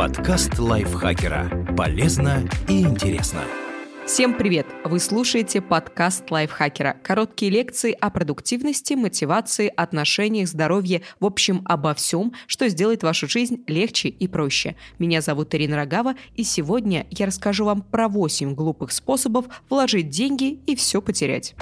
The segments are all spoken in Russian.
Подкаст лайфхакера. Полезно и интересно. Всем привет! Вы слушаете подкаст лайфхакера. Короткие лекции о продуктивности, мотивации, отношениях, здоровье, в общем, обо всем, что сделает вашу жизнь легче и проще. Меня зовут Ирина Рогава, и сегодня я расскажу вам про 8 глупых способов вложить деньги и все потерять.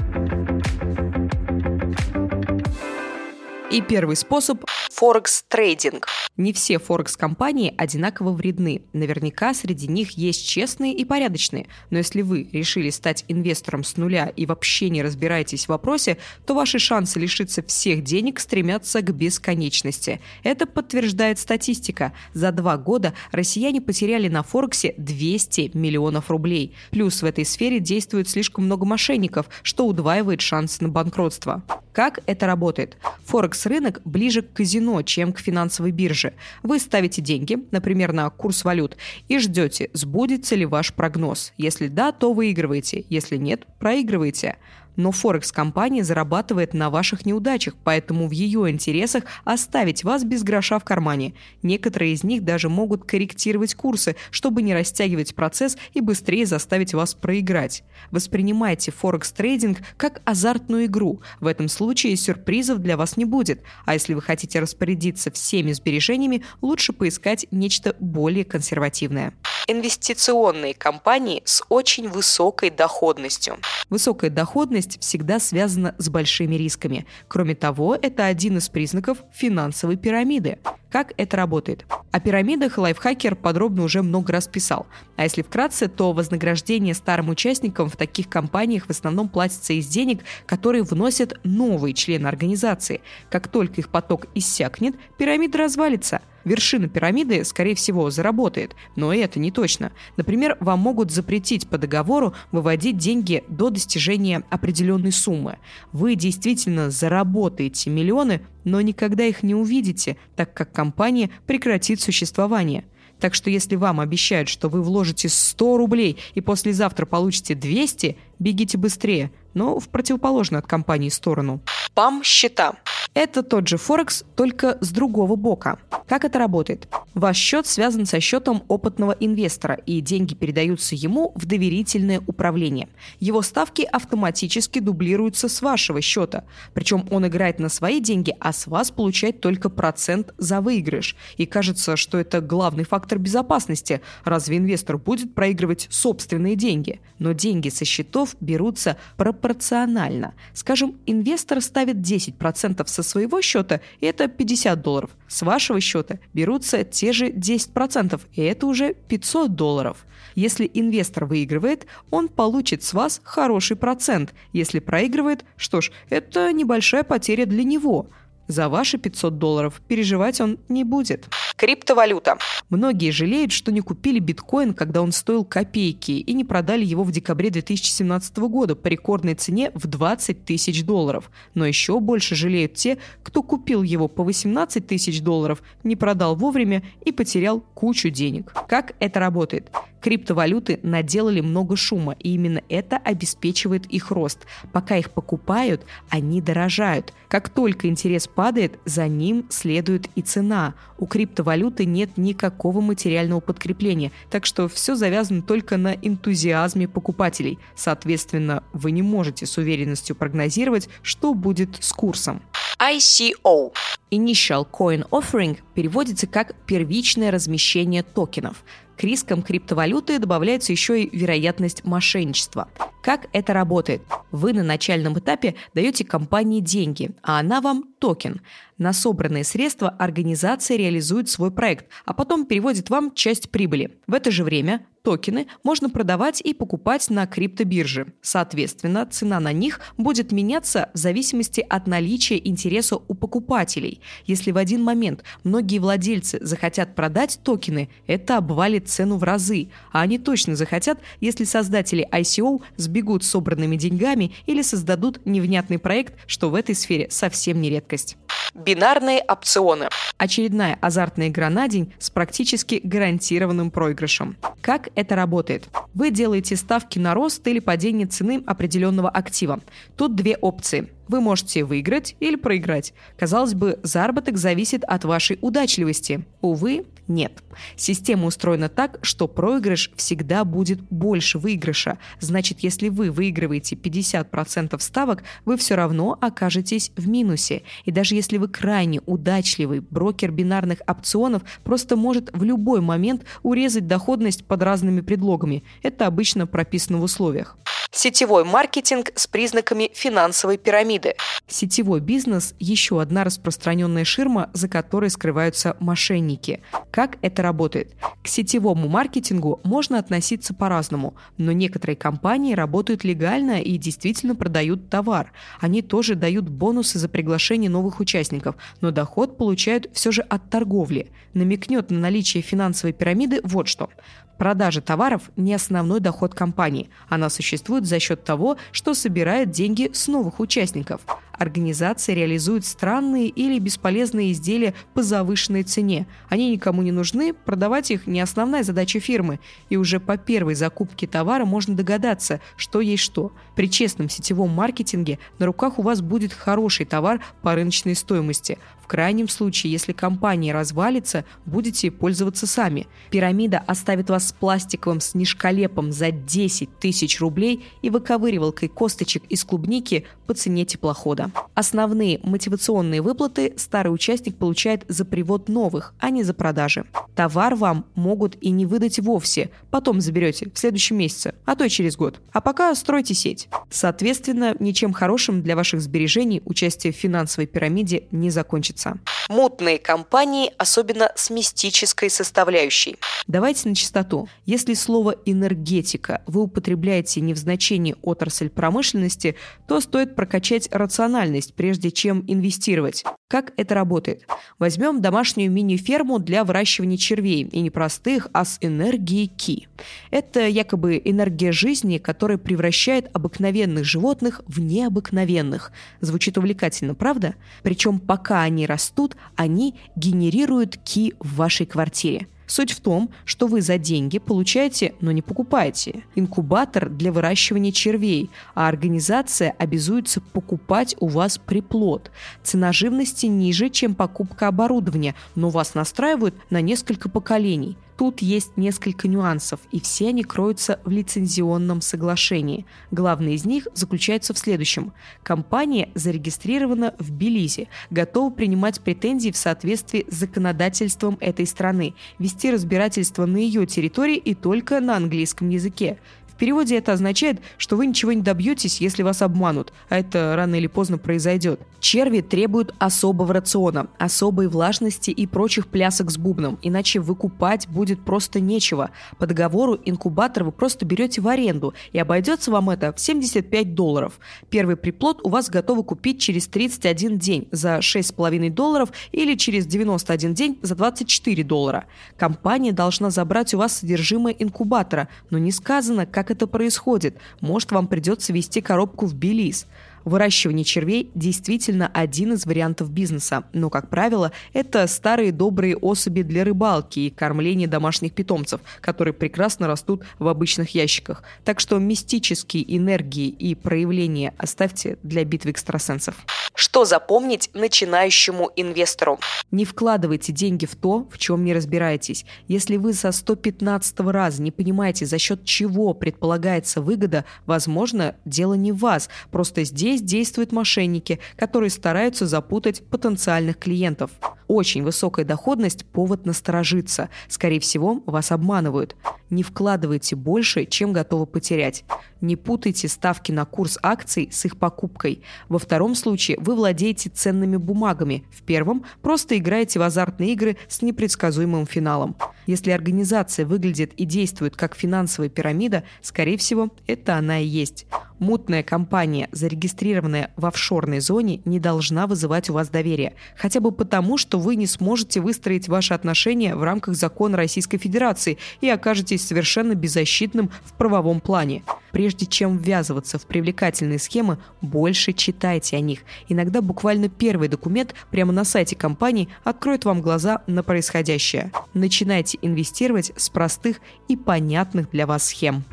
И первый способ – форекс-трейдинг. Не все форекс-компании одинаково вредны. Наверняка среди них есть честные и порядочные. Но если вы решили стать инвестором с нуля и вообще не разбираетесь в вопросе, то ваши шансы лишиться всех денег стремятся к бесконечности. Это подтверждает статистика. За два года россияне потеряли на Форексе 200 миллионов рублей. Плюс в этой сфере действует слишком много мошенников, что удваивает шансы на банкротство. Как это работает? Форекс-рынок ближе к казино, чем к финансовой бирже. Вы ставите деньги, например, на курс валют, и ждете, сбудется ли ваш прогноз. Если да, то выигрываете, если нет, проигрываете но Форекс-компания зарабатывает на ваших неудачах, поэтому в ее интересах оставить вас без гроша в кармане. Некоторые из них даже могут корректировать курсы, чтобы не растягивать процесс и быстрее заставить вас проиграть. Воспринимайте Форекс-трейдинг как азартную игру. В этом случае сюрпризов для вас не будет. А если вы хотите распорядиться всеми сбережениями, лучше поискать нечто более консервативное инвестиционные компании с очень высокой доходностью. Высокая доходность всегда связана с большими рисками. Кроме того, это один из признаков финансовой пирамиды. Как это работает? О пирамидах лайфхакер подробно уже много раз писал. А если вкратце, то вознаграждение старым участникам в таких компаниях в основном платится из денег, которые вносят новые члены организации. Как только их поток иссякнет, пирамида развалится – вершина пирамиды, скорее всего, заработает, но это не точно. Например, вам могут запретить по договору выводить деньги до достижения определенной суммы. Вы действительно заработаете миллионы, но никогда их не увидите, так как компания прекратит существование. Так что если вам обещают, что вы вложите 100 рублей и послезавтра получите 200, бегите быстрее, но в противоположную от компании сторону. ПАМ-счета. Это тот же Форекс, только с другого бока. Как это работает? Ваш счет связан со счетом опытного инвестора, и деньги передаются ему в доверительное управление. Его ставки автоматически дублируются с вашего счета. Причем он играет на свои деньги, а с вас получает только процент за выигрыш. И кажется, что это главный фактор безопасности. Разве инвестор будет проигрывать собственные деньги? Но деньги со счетов берутся пропорционально. Скажем, инвестор ставит 10% со своего счета, это 50 долларов. С вашего счета берутся те же 10%, и это уже 500 долларов. Если инвестор выигрывает, он получит с вас хороший процент. Если проигрывает, что ж, это небольшая потеря для него. За ваши 500 долларов переживать он не будет. Криптовалюта. Многие жалеют, что не купили биткоин, когда он стоил копейки, и не продали его в декабре 2017 года по рекордной цене в 20 тысяч долларов. Но еще больше жалеют те, кто купил его по 18 тысяч долларов, не продал вовремя и потерял кучу денег. Как это работает? Криптовалюты наделали много шума, и именно это обеспечивает их рост. Пока их покупают, они дорожают. Как только интерес падает, за ним следует и цена. У криптовалюты нет никакого материального подкрепления, так что все завязано только на энтузиазме покупателей. Соответственно, вы не можете с уверенностью прогнозировать, что будет с курсом. ICO Initial Coin Offering переводится как первичное размещение токенов. К рискам криптовалюты добавляется еще и вероятность мошенничества. Как это работает? Вы на начальном этапе даете компании деньги, а она вам токен. На собранные средства организация реализует свой проект, а потом переводит вам часть прибыли. В это же время токены можно продавать и покупать на криптобирже. Соответственно, цена на них будет меняться в зависимости от наличия интереса у покупателей. Если в один момент многие владельцы захотят продать токены, это обвалит цену в разы, а они точно захотят, если создатели ICO сбегут собранными деньгами или создадут невнятный проект, что в этой сфере совсем не редкость. Бинарные опционы. Очередная азартная игра на день с практически гарантированным проигрышем. Как это работает? Вы делаете ставки на рост или падение цены определенного актива. Тут две опции. Вы можете выиграть или проиграть. Казалось бы, заработок зависит от вашей удачливости. Увы, Нет. Система устроена так, что проигрыш всегда будет больше выигрыша. Значит, если вы выигрываете 50% ставок, вы все равно окажетесь в минусе. И даже если вы крайне удачливый, брокер бинарных опционов просто может в любой момент урезать доходность под разными предлогами. Это обычно прописано в условиях. Сетевой маркетинг с признаками финансовой пирамиды. Сетевой бизнес – еще одна распространенная ширма, за которой скрываются мошенники. Как это работает? К сетевому маркетингу можно относиться по-разному, но некоторые компании работают легально и действительно продают товар. Они тоже дают бонусы за приглашение новых участников, но доход получают все же от торговли. Намекнет на наличие финансовой пирамиды вот что. Продажа товаров – не основной доход компании. Она существует за счет того, что собирает деньги с новых участников. Организация реализует странные или бесполезные изделия по завышенной цене. Они никому не нужны, продавать их не основная задача фирмы. И уже по первой закупке товара можно догадаться, что есть что. При честном сетевом маркетинге на руках у вас будет хороший товар по рыночной стоимости. В крайнем случае, если компания развалится, будете пользоваться сами. Пирамида оставит вас с пластиковым снежколепом за 10 тысяч рублей и выковыривалкой косточек из клубники по цене теплохода. Основные мотивационные выплаты старый участник получает за привод новых, а не за продажи. Товар вам могут и не выдать вовсе, потом заберете в следующем месяце, а то и через год. А пока стройте сеть. Соответственно, ничем хорошим для ваших сбережений участие в финансовой пирамиде не закончится. Мутные компании, особенно с мистической составляющей. Давайте на чистоту. Если слово «энергетика» вы употребляете не в значении отрасль промышленности, то стоит прокачать рациональность, прежде чем инвестировать. Как это работает? Возьмем домашнюю мини-ферму для выращивания червей, и не простых, а с энергией ки. Это якобы энергия жизни, которая превращает обыкновенных животных в необыкновенных. Звучит увлекательно, правда? Причем пока они растут, они генерируют ки в вашей квартире. Суть в том, что вы за деньги получаете, но не покупаете, инкубатор для выращивания червей, а организация обязуется покупать у вас приплод. Цена живности ниже, чем покупка оборудования, но вас настраивают на несколько поколений – Тут есть несколько нюансов, и все они кроются в лицензионном соглашении. Главный из них заключается в следующем. Компания зарегистрирована в Белизе, готова принимать претензии в соответствии с законодательством этой страны, вести разбирательство на ее территории и только на английском языке переводе это означает, что вы ничего не добьетесь, если вас обманут, а это рано или поздно произойдет. Черви требуют особого рациона, особой влажности и прочих плясок с бубном, иначе выкупать будет просто нечего. По договору инкубатор вы просто берете в аренду, и обойдется вам это в 75 долларов. Первый приплод у вас готовы купить через 31 день за 6,5 долларов или через 91 день за 24 доллара. Компания должна забрать у вас содержимое инкубатора, но не сказано, как как это происходит. Может, вам придется вести коробку в Белиз. Выращивание червей действительно один из вариантов бизнеса, но, как правило, это старые добрые особи для рыбалки и кормления домашних питомцев, которые прекрасно растут в обычных ящиках. Так что мистические энергии и проявления оставьте для битвы экстрасенсов. Что запомнить начинающему инвестору? Не вкладывайте деньги в то, в чем не разбираетесь. Если вы со 115 раза не понимаете, за счет чего предполагается выгода, возможно, дело не в вас. Просто здесь действуют мошенники, которые стараются запутать потенциальных клиентов. Очень высокая доходность – повод насторожиться. Скорее всего, вас обманывают. Не вкладывайте больше, чем готовы потерять. Не путайте ставки на курс акций с их покупкой. Во втором случае вы владеете ценными бумагами. В первом – просто играете в азартные игры с непредсказуемым финалом. Если организация выглядит и действует как финансовая пирамида, скорее всего, это она и есть. Мутная компания, зарегистрированная в офшорной зоне, не должна вызывать у вас доверия. Хотя бы потому, что вы не сможете выстроить ваши отношения в рамках закона Российской Федерации и окажетесь совершенно беззащитным в правовом плане. Прежде чем ввязываться в привлекательные схемы, больше читайте о них. Иногда буквально первый документ прямо на сайте компании откроет вам глаза на происходящее. Начинайте инвестировать с простых и понятных для вас схем.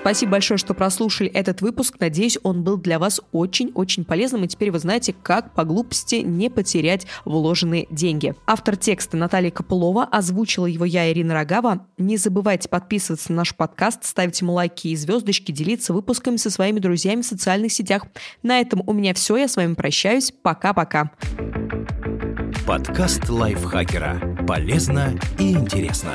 Спасибо большое, что прослушали этот выпуск. Надеюсь, он был для вас очень-очень полезным, и теперь вы знаете, как по глупости не потерять вложенные деньги. Автор текста Наталья Копылова, озвучила его я, Ирина Рогава. Не забывайте подписываться на наш подкаст, ставить ему лайки и звездочки, делиться выпусками со своими друзьями в социальных сетях. На этом у меня все, я с вами прощаюсь. Пока-пока. Подкаст лайфхакера. Полезно и интересно.